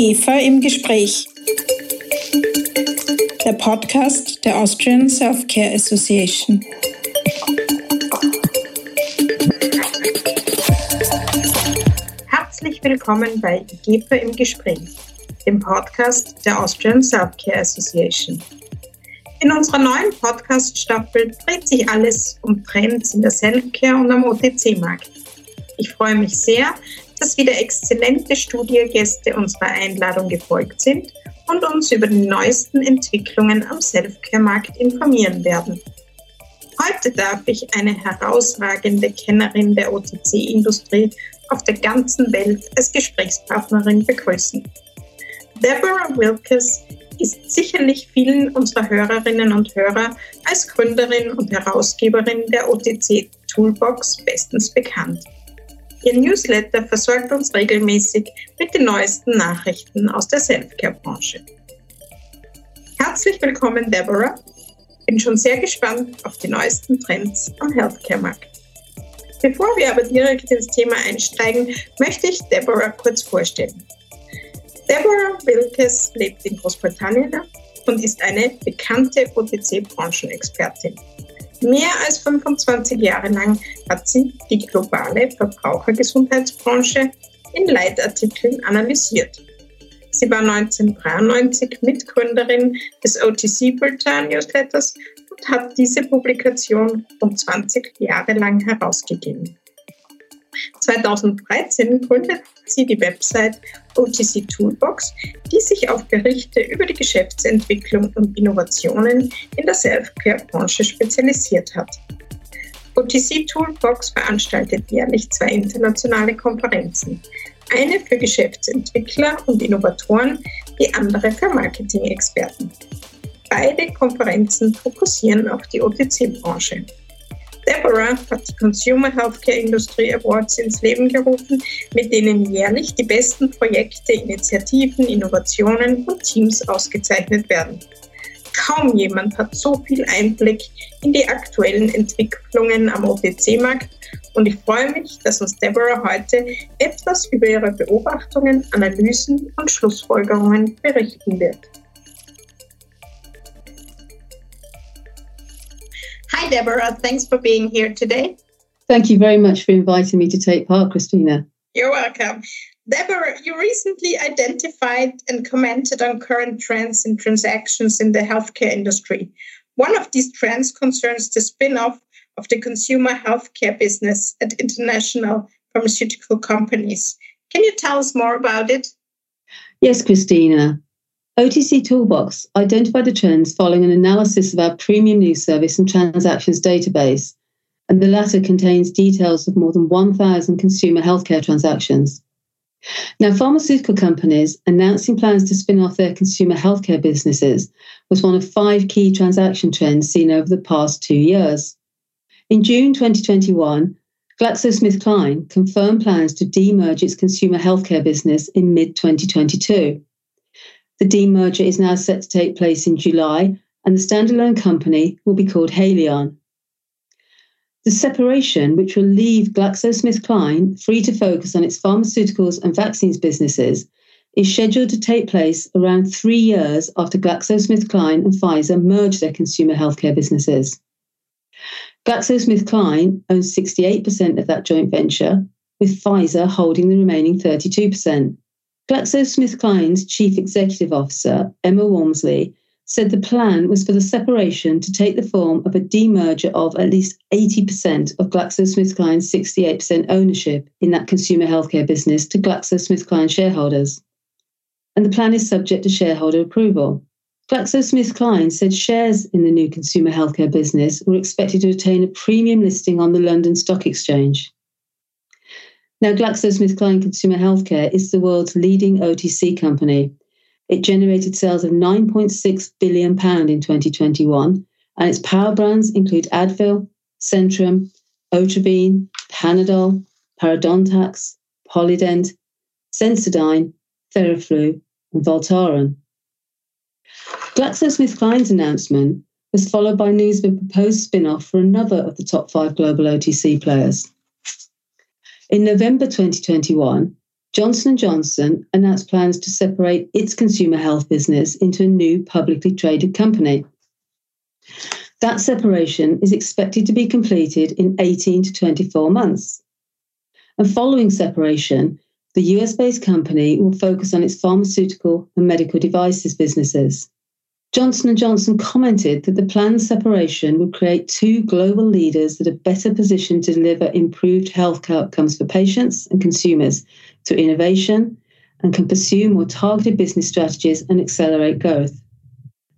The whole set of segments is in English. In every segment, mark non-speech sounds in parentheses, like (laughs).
GEFA im Gespräch. Der Podcast der Austrian Self-Care Association. Herzlich willkommen bei GEFA im Gespräch, dem Podcast der Austrian Self-Care Association. In unserer neuen Podcast-Staffel dreht sich alles um Trends in der Self-Care und am OTC-Markt. Ich freue mich sehr, dass wieder exzellente Studiogäste unserer Einladung gefolgt sind und uns über die neuesten Entwicklungen am Selfcare-Markt informieren werden. Heute darf ich eine herausragende Kennerin der OTC-Industrie auf der ganzen Welt als Gesprächspartnerin begrüßen. Deborah Wilkes ist sicherlich vielen unserer Hörerinnen und Hörer als Gründerin und Herausgeberin der OTC Toolbox bestens bekannt. Ihr Newsletter versorgt uns regelmäßig mit den neuesten Nachrichten aus der Selfcare-Branche. Herzlich willkommen, Deborah. Bin schon sehr gespannt auf die neuesten Trends am Healthcare-Markt. Bevor wir aber direkt ins Thema einsteigen, möchte ich Deborah kurz vorstellen. Deborah Wilkes lebt in Großbritannien und ist eine bekannte OTC-Branchenexpertin. Mehr als 25 Jahre lang hat sie die globale Verbrauchergesundheitsbranche in Leitartikeln analysiert. Sie war 1993 Mitgründerin des OTC Bulletin Newsletters und hat diese Publikation rund 20 Jahre lang herausgegeben. 2013 gründete sie die Website OTC Toolbox, die sich auf Berichte über die Geschäftsentwicklung und Innovationen in der Self-Care-Branche spezialisiert hat. OTC Toolbox veranstaltet jährlich zwei internationale Konferenzen. Eine für Geschäftsentwickler und Innovatoren, die andere für Marketing-Experten. Beide Konferenzen fokussieren auf die OTC-Branche. Deborah hat die Consumer Healthcare Industry Awards ins Leben gerufen, mit denen jährlich die besten Projekte, Initiativen, Innovationen und Teams ausgezeichnet werden. Kaum jemand hat so viel Einblick in die aktuellen Entwicklungen am OTC-Markt und ich freue mich, dass uns Deborah heute etwas über ihre Beobachtungen, Analysen und Schlussfolgerungen berichten wird. Hi, Deborah. Thanks for being here today. Thank you very much for inviting me to take part, Christina. You're welcome. Deborah, you recently identified and commented on current trends in transactions in the healthcare industry. One of these trends concerns the spin off of the consumer healthcare business at international pharmaceutical companies. Can you tell us more about it? Yes, Christina. OTC Toolbox identified the trends following an analysis of our premium news service and transactions database, and the latter contains details of more than 1,000 consumer healthcare transactions. Now, pharmaceutical companies announcing plans to spin off their consumer healthcare businesses was one of five key transaction trends seen over the past two years. In June 2021, GlaxoSmithKline confirmed plans to demerge its consumer healthcare business in mid 2022. The demerger is now set to take place in July, and the standalone company will be called Haleon. The separation, which will leave GlaxoSmithKline free to focus on its pharmaceuticals and vaccines businesses, is scheduled to take place around three years after GlaxoSmithKline and Pfizer merged their consumer healthcare businesses. GlaxoSmithKline owns 68% of that joint venture, with Pfizer holding the remaining 32%. GlaxoSmithKline's chief executive officer, Emma Walmsley, said the plan was for the separation to take the form of a demerger of at least 80% of GlaxoSmithKline's 68% ownership in that consumer healthcare business to GlaxoSmithKline shareholders. And the plan is subject to shareholder approval. GlaxoSmithKline said shares in the new consumer healthcare business were expected to attain a premium listing on the London Stock Exchange. Now, GlaxoSmithKline Consumer Healthcare is the world's leading OTC company. It generated sales of 9.6 billion pound in 2021, and its power brands include Advil, Centrum, Otrivine, Panadol, Parodontax, Polident, Sensodyne, Theraflu, and Voltaren. GlaxoSmithKline's announcement was followed by news of a proposed spin-off for another of the top five global OTC players. In November 2021, Johnson & Johnson announced plans to separate its consumer health business into a new publicly traded company. That separation is expected to be completed in 18 to 24 months. And following separation, the US-based company will focus on its pharmaceutical and medical devices businesses. Johnson & Johnson commented that the planned separation would create two global leaders that are better positioned to deliver improved health outcomes for patients and consumers through innovation and can pursue more targeted business strategies and accelerate growth.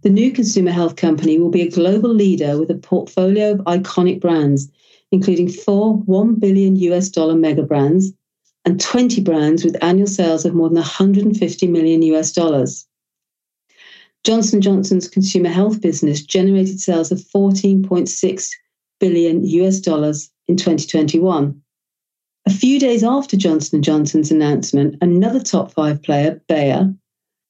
The new consumer health company will be a global leader with a portfolio of iconic brands, including four 1 billion US dollar mega brands and 20 brands with annual sales of more than 150 million US dollars. Johnson Johnson's consumer health business generated sales of 14.6 billion US dollars in 2021. A few days after Johnson Johnson's announcement, another top 5 player, Bayer,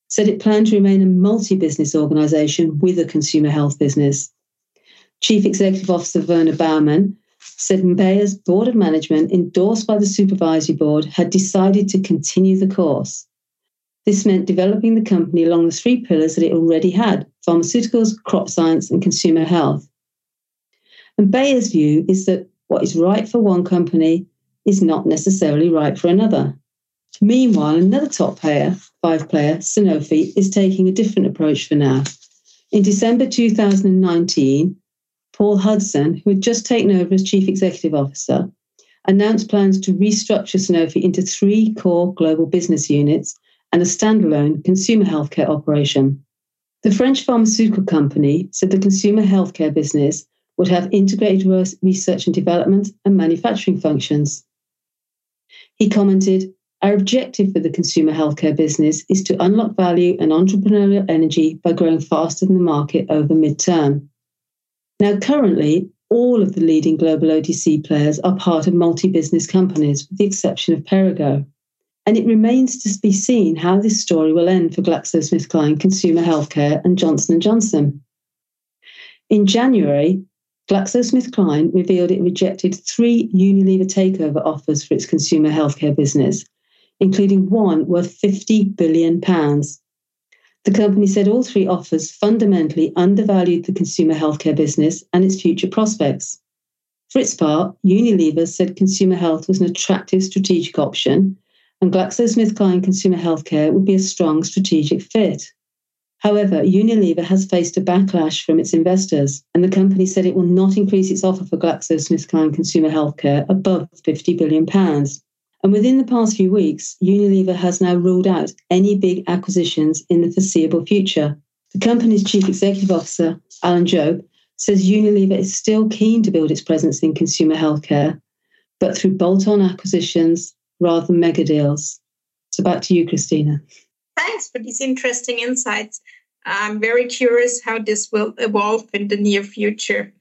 said it planned to remain a multi-business organization with a consumer health business. Chief Executive Officer Werner Baumann said Bayer's board of management, endorsed by the supervisory board, had decided to continue the course. This meant developing the company along the three pillars that it already had pharmaceuticals, crop science, and consumer health. And Bayer's view is that what is right for one company is not necessarily right for another. Meanwhile, another top player, five player, Sanofi, is taking a different approach for now. In December 2019, Paul Hudson, who had just taken over as chief executive officer, announced plans to restructure Sanofi into three core global business units and a standalone consumer healthcare operation. The French pharmaceutical company said the consumer healthcare business would have integrated research and development and manufacturing functions. He commented, Our objective for the consumer healthcare business is to unlock value and entrepreneurial energy by growing faster than the market over midterm. Now, currently, all of the leading global OTC players are part of multi business companies, with the exception of Perrigo and it remains to be seen how this story will end for GlaxoSmithKline Consumer Healthcare and Johnson & Johnson. In January, GlaxoSmithKline revealed it rejected three Unilever takeover offers for its consumer healthcare business, including one worth 50 billion pounds. The company said all three offers fundamentally undervalued the consumer healthcare business and its future prospects. For its part, Unilever said consumer health was an attractive strategic option and GlaxoSmithKline Consumer Healthcare would be a strong strategic fit. However, Unilever has faced a backlash from its investors, and the company said it will not increase its offer for GlaxoSmithKline Consumer Healthcare above £50 billion. And within the past few weeks, Unilever has now ruled out any big acquisitions in the foreseeable future. The company's chief executive officer, Alan Jope, says Unilever is still keen to build its presence in consumer healthcare, but through bolt on acquisitions rather than mega deals. So back to you, Christina. Thanks for these interesting insights. I'm very curious how this will evolve in the near future.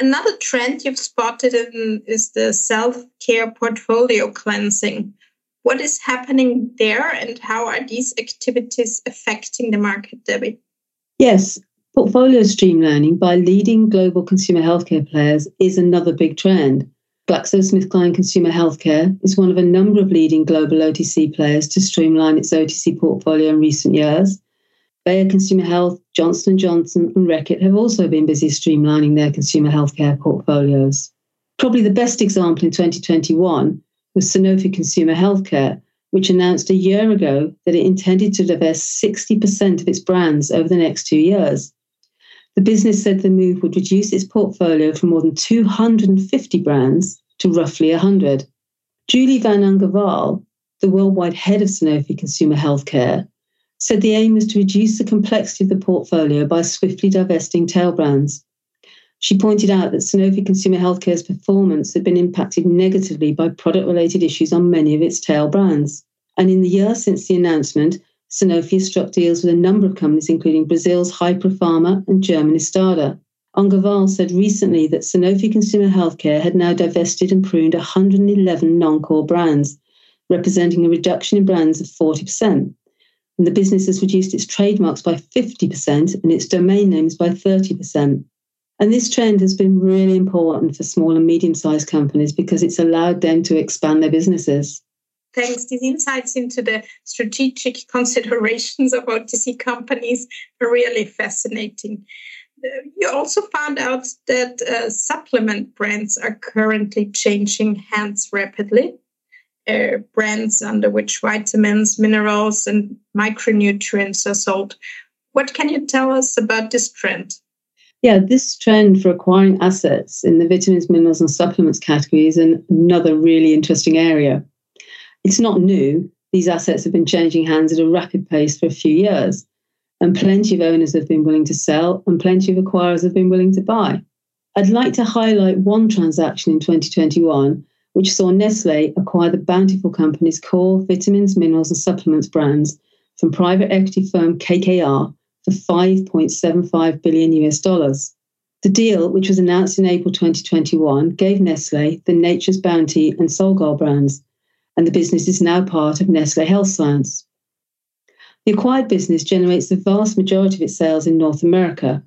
Another trend you've spotted in, is the self care portfolio cleansing. What is happening there, and how are these activities affecting the market, Debbie? Yes, portfolio streamlining by leading global consumer healthcare players is another big trend. GlaxoSmithKline Consumer Healthcare is one of a number of leading global OTC players to streamline its OTC portfolio in recent years. Bayer Consumer Health, Johnson & Johnson, and Reckitt have also been busy streamlining their consumer healthcare portfolios. Probably the best example in 2021 was Sanofi Consumer Healthcare, which announced a year ago that it intended to divest 60% of its brands over the next two years. The business said the move would reduce its portfolio from more than 250 brands to roughly 100. Julie Van Ongevalle, the worldwide head of Sanofi Consumer Healthcare, said the aim was to reduce the complexity of the portfolio by swiftly divesting tail brands. She pointed out that Sanofi Consumer Healthcare's performance had been impacted negatively by product related issues on many of its tail brands. And in the year since the announcement, Sanofi struck deals with a number of companies, including Brazil's Hypera Pharma and German Stada. Ongevalle said recently that Sanofi Consumer Healthcare had now divested and pruned 111 non core brands, representing a reduction in brands of 40%. And the business has reduced its trademarks by 50% and its domain names by 30%. And this trend has been really important for small and medium sized companies because it's allowed them to expand their businesses. Thanks. These insights into the strategic considerations of OTC companies are really fascinating. Uh, you also found out that uh, supplement brands are currently changing hands rapidly. Uh, brands under which vitamins, minerals, and micronutrients are sold. What can you tell us about this trend? Yeah, this trend for acquiring assets in the vitamins, minerals, and supplements category is another really interesting area. It's not new. These assets have been changing hands at a rapid pace for a few years, and plenty of owners have been willing to sell, and plenty of acquirers have been willing to buy. I'd like to highlight one transaction in 2021 which saw Nestle acquire the Bountiful Company's core vitamins, minerals, and supplements brands from private equity firm KKR for 5.75 billion US dollars. The deal, which was announced in April 2021, gave Nestle the Nature's Bounty and Solgar brands, and the business is now part of Nestle Health Science. The acquired business generates the vast majority of its sales in North America.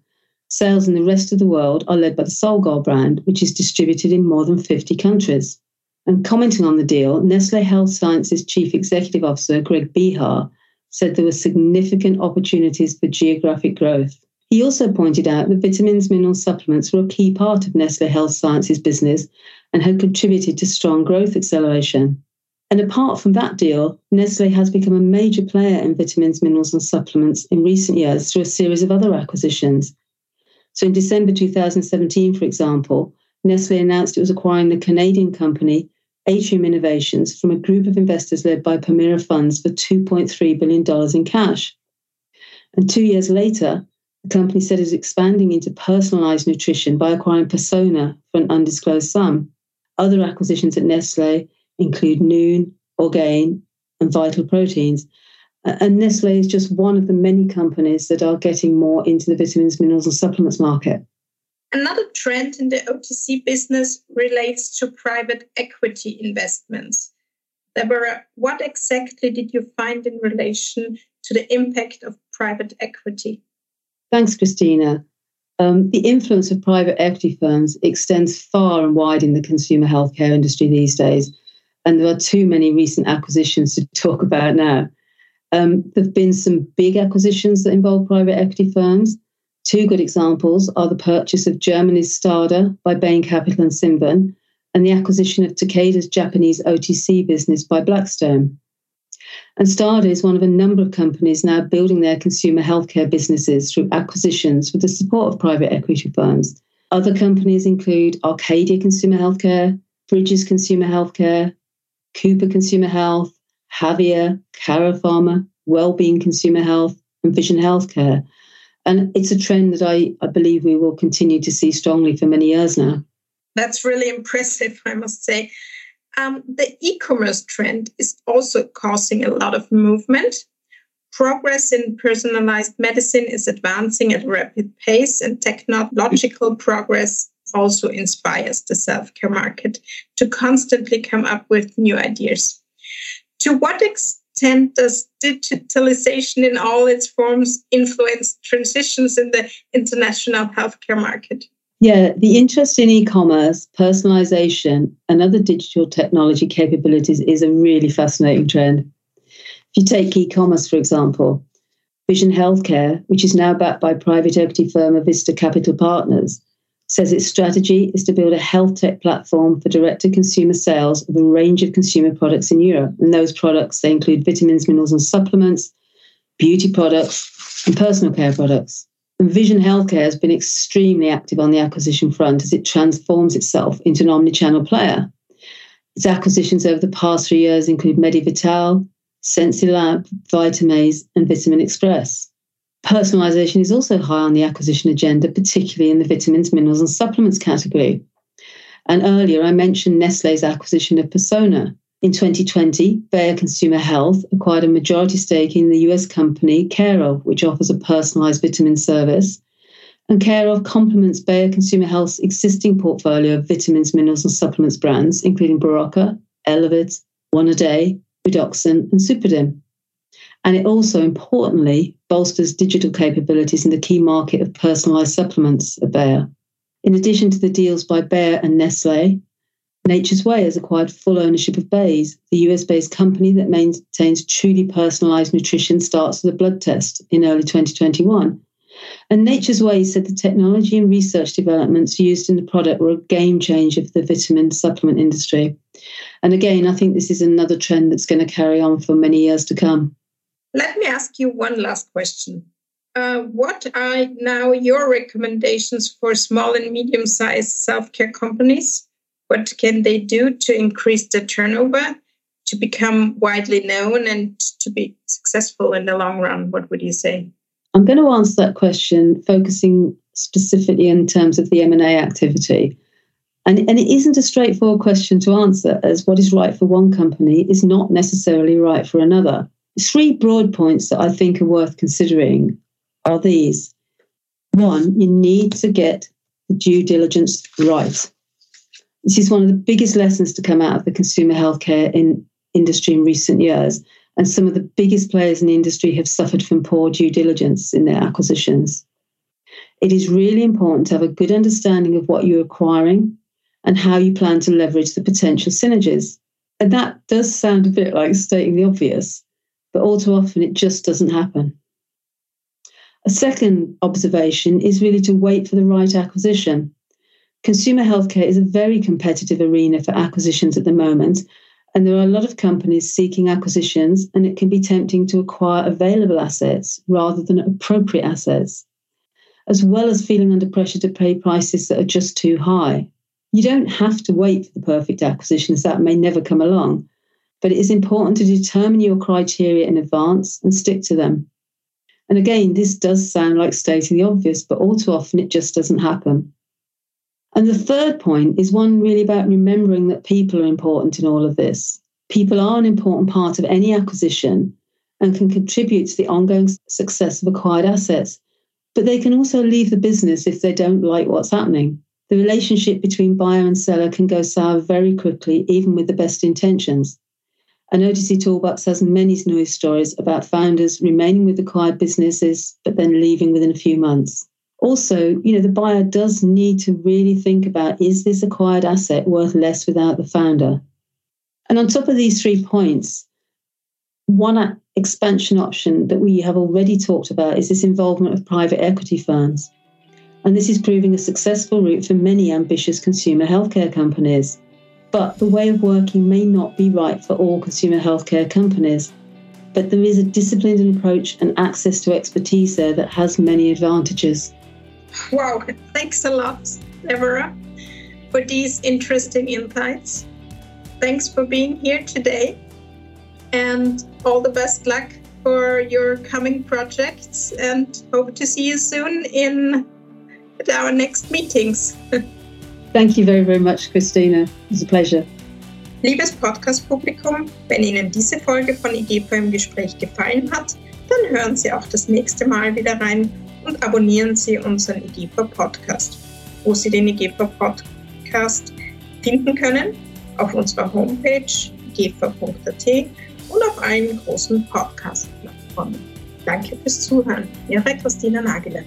Sales in the rest of the world are led by the Solgar brand, which is distributed in more than 50 countries. And commenting on the deal, Nestle Health Sciences Chief Executive Officer Greg Behar said there were significant opportunities for geographic growth. He also pointed out that vitamins, minerals, supplements were a key part of Nestle Health Sciences business and had contributed to strong growth acceleration. And apart from that deal, Nestle has become a major player in vitamins, minerals, and supplements in recent years through a series of other acquisitions. So in December 2017, for example, Nestle announced it was acquiring the Canadian company Atrium Innovations from a group of investors led by Permira Funds for $2.3 billion in cash. And two years later, the company said it was expanding into personalized nutrition by acquiring Persona for an undisclosed sum. Other acquisitions at Nestle include Nuun, Orgain, and Vital Proteins. And Nestle is just one of the many companies that are getting more into the vitamins, minerals, and supplements market. Another trend in the OTC business relates to private equity investments. Deborah, what exactly did you find in relation to the impact of private equity? Thanks, Christina. Um, the influence of private equity firms extends far and wide in the consumer healthcare industry these days, and there are too many recent acquisitions to talk about now. Um, there have been some big acquisitions that involve private equity firms, Two good examples are the purchase of Germany's Stada by Bain Capital and Cinven, and the acquisition of Takeda's Japanese OTC business by Blackstone. And Stada is one of a number of companies now building their consumer healthcare businesses through acquisitions with the support of private equity firms. Other companies include Arcadia Consumer Healthcare, Bridges Consumer Healthcare, Cooper Consumer Health, Javier, Karo Pharma, Wellbeing Consumer Health, and Vision Healthcare. And it's a trend that I, I believe we will continue to see strongly for many years now. That's really impressive, I must say. Um, the e commerce trend is also causing a lot of movement. Progress in personalized medicine is advancing at a rapid pace, and technological progress also inspires the self care market to constantly come up with new ideas. To what extent does digitalization in all its forms influence transitions in the international healthcare market? Yeah, the interest in e commerce, personalization, and other digital technology capabilities is a really fascinating trend. If you take e commerce, for example, Vision Healthcare, which is now backed by private equity firm Avista Capital Partners, says its strategy is to build a health tech platform for direct to consumer sales of a range of consumer products in Europe. And those products, they include vitamins, minerals, and supplements, beauty products, and personal care products. And Vision Healthcare has been extremely active on the acquisition front as it transforms itself into an omni-channel player. Its acquisitions over the past three years include Medivital, Sensilab, Vitamaze, and Vitamin Express. Personalization is also high on the acquisition agenda, particularly in the vitamins, minerals, and supplements category. And earlier, I mentioned Nestle's acquisition of Persona. In 2020, Bayer Consumer Health acquired a majority stake in the US company Care/of, which offers a personalized vitamin service. And Care/of complements Bayer Consumer Health's existing portfolio of vitamins, minerals, and supplements brands, including Berocca, Elevit, One A Day, Redoxon, and Supradyn. And it also, importantly, bolsters digital capabilities in the key market of personalized supplements at Bayer. In addition to the deals by Bayer and Nestle, Nature's Way has acquired full ownership of Baze, the US based company that maintains truly personalized nutrition starts with a blood test in early 2021. And Nature's Way said the technology and research developments used in the product were a game changer for the vitamin supplement industry. And again, I think this is another trend that's going to carry on for many years to come. Let me ask you one last question. Uh, what are now your recommendations for small and medium sized self care companies? What can they do to increase the turnover, to become widely known, and to be successful in the long run? What would you say? I'm going to answer that question focusing specifically in terms of the M&A activity. And, and it isn't a straightforward question to answer, as what is right for one company is not necessarily right for another. Three broad points that I think are worth considering are these. One, you need to get the due diligence right. This is one of the biggest lessons to come out of the consumer healthcare in industry in recent years. And some of the biggest players in the industry have suffered from poor due diligence in their acquisitions. It is really important to have a good understanding of what you're acquiring and how you plan to leverage the potential synergies. And that does sound a bit like stating the obvious, but all too often it just doesn't happen. A second observation is really to wait for the right acquisition. Consumer healthcare is a very competitive arena for acquisitions at the moment, and there are a lot of companies seeking acquisitions, and it can be tempting to acquire available assets rather than appropriate assets, as well as feeling under pressure to pay prices that are just too high. You don't have to wait for the perfect acquisitions that may never come along, but it is important to determine your criteria in advance and stick to them. And again, this does sound like stating the obvious, but all too often it just doesn't happen. And the third point is one really about remembering that people are important in all of this. People are an important part of any acquisition and can contribute to the ongoing success of acquired assets, but they can also leave the business if they don't like what's happening. The relationship between buyer and seller can go sour very quickly, even with the best intentions. And OTC Toolbox has many news stories about founders remaining with acquired businesses, but then leaving within a few months. Also, you know, the buyer does need to really think about is this acquired asset worth less without the founder? And on top of these three points, one expansion option that we have already talked about is this involvement of private equity firms. And this is proving a successful route for many ambitious consumer healthcare companies. But the way of working may not be right for all consumer healthcare companies. But there is a disciplined approach and access to expertise there that has many advantages. Wow, thanks a lot, Deborah, for these interesting insights. Thanks for being here today, and all the best luck for your coming projects, and hope to see you soon in our next meetings. (laughs) Thank you very, very much, Christina. It was a pleasure. Liebes Podcast-Publikum, wenn Ihnen diese Folge von IGEPA im Gespräch gefallen hat, dann hören Sie auch das nächste Mal wieder rein und abonnieren Sie unseren IGEPA Podcast. Wo Sie den IGEPA Podcast finden können, auf unserer Homepage igepa.at und auf allen großen Podcast-Plattformen. Danke fürs Zuhören. Ihre Christina Nagele.